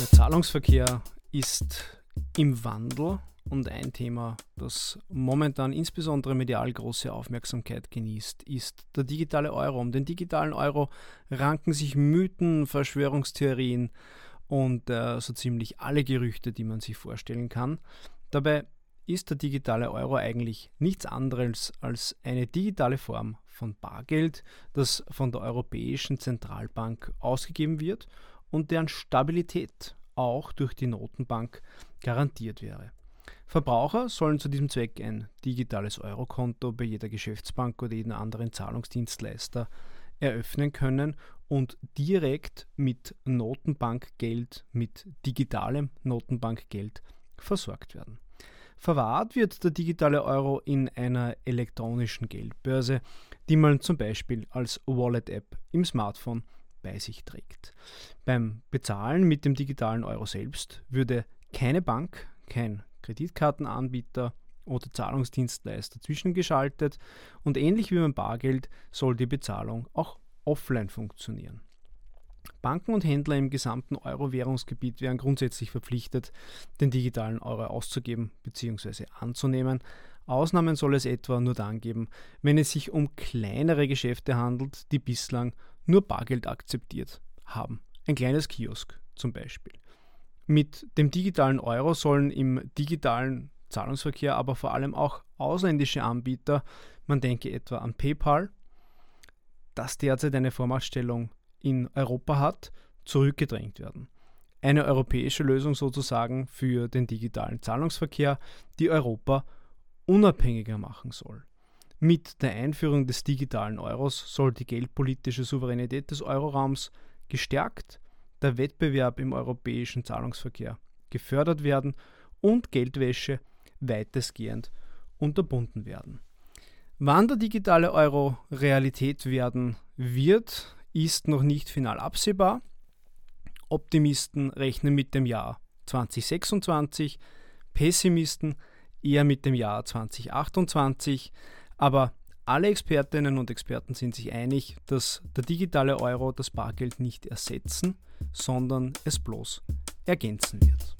Der Zahlungsverkehr ist im Wandel und ein Thema, das momentan insbesondere medial große Aufmerksamkeit genießt, ist der digitale Euro. Um den digitalen Euro ranken sich Mythen, Verschwörungstheorien und äh, so ziemlich alle Gerüchte, die man sich vorstellen kann. Dabei ist der digitale Euro eigentlich nichts anderes als eine digitale Form von Bargeld, das von der Europäischen Zentralbank ausgegeben wird und deren Stabilität auch durch die Notenbank garantiert wäre. Verbraucher sollen zu diesem Zweck ein digitales Eurokonto bei jeder Geschäftsbank oder jedem anderen Zahlungsdienstleister eröffnen können und direkt mit Notenbankgeld, mit digitalem Notenbankgeld versorgt werden. Verwahrt wird der digitale Euro in einer elektronischen Geldbörse, die man zum Beispiel als Wallet-App im Smartphone bei sich trägt. Beim Bezahlen mit dem digitalen Euro selbst würde keine Bank, kein Kreditkartenanbieter oder Zahlungsdienstleister zwischengeschaltet und ähnlich wie beim Bargeld soll die Bezahlung auch offline funktionieren. Banken und Händler im gesamten Euro-Währungsgebiet wären grundsätzlich verpflichtet, den digitalen Euro auszugeben bzw. anzunehmen. Ausnahmen soll es etwa nur dann geben, wenn es sich um kleinere Geschäfte handelt, die bislang nur Bargeld akzeptiert haben. Ein kleines Kiosk zum Beispiel. Mit dem digitalen Euro sollen im digitalen Zahlungsverkehr aber vor allem auch ausländische Anbieter, man denke etwa an PayPal, das derzeit eine Vormachtstellung in Europa hat, zurückgedrängt werden. Eine europäische Lösung sozusagen für den digitalen Zahlungsverkehr, die Europa unabhängiger machen soll. Mit der Einführung des digitalen Euros soll die geldpolitische Souveränität des Euroraums gestärkt, der Wettbewerb im europäischen Zahlungsverkehr gefördert werden und Geldwäsche weitestgehend unterbunden werden. Wann der digitale Euro Realität werden wird, ist noch nicht final absehbar. Optimisten rechnen mit dem Jahr 2026, Pessimisten eher mit dem Jahr 2028. Aber alle Expertinnen und Experten sind sich einig, dass der digitale Euro das Bargeld nicht ersetzen, sondern es bloß ergänzen wird.